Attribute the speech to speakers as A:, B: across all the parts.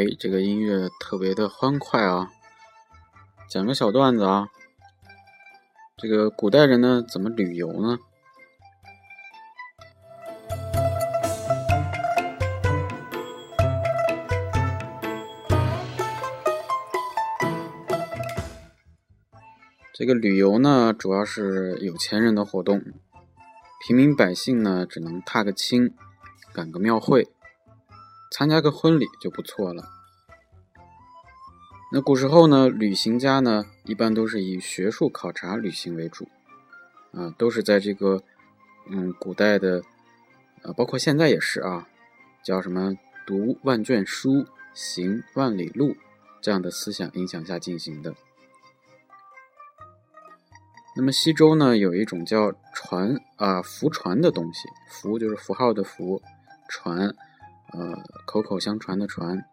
A: 哎，这个音乐特别的欢快啊！讲个小段子啊，这个古代人呢怎么旅游呢？这个旅游呢，主要是有钱人的活动，平民百姓呢只能踏个青，赶个庙会。参加个婚礼就不错了。那古时候呢，旅行家呢一般都是以学术考察旅行为主，啊，都是在这个嗯古代的，呃，包括现在也是啊，叫什么读万卷书，行万里路这样的思想影响下进行的。那么西周呢，有一种叫船啊符船的东西，符就是符号的符，船。呃，口口相传的传，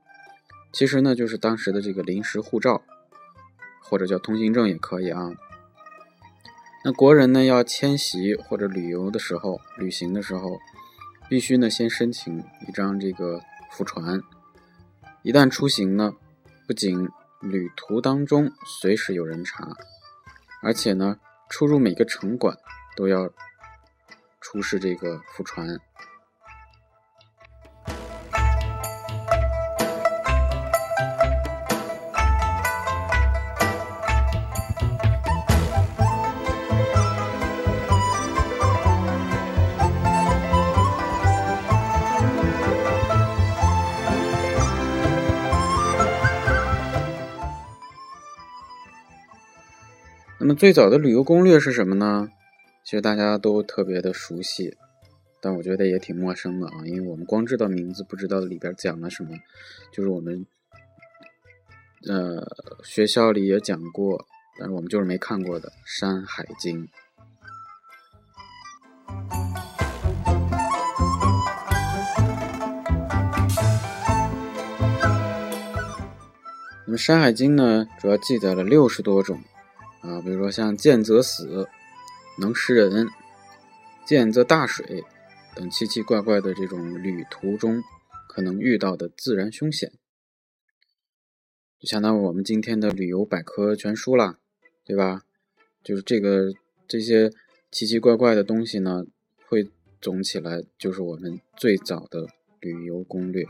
A: 其实呢就是当时的这个临时护照，或者叫通行证也可以啊。那国人呢要迁徙或者旅游的时候，旅行的时候，必须呢先申请一张这个符船。一旦出行呢，不仅旅途当中随时有人查，而且呢出入每个城管都要出示这个符船。那么最早的旅游攻略是什么呢？其实大家都特别的熟悉，但我觉得也挺陌生的啊，因为我们光知道名字，不知道里边讲了什么。就是我们呃学校里也讲过，但是我们就是没看过的《山海经》。那么《山海经》呢，主要记载了六十多种。啊比如说像见则死能识人见则大水等奇奇怪怪的这种旅途中可能遇到的自然凶险。就相当于我们今天的旅游百科全书啦对吧？就是这个这些奇奇怪怪的东西呢汇总起来就是我们最早的旅游攻略。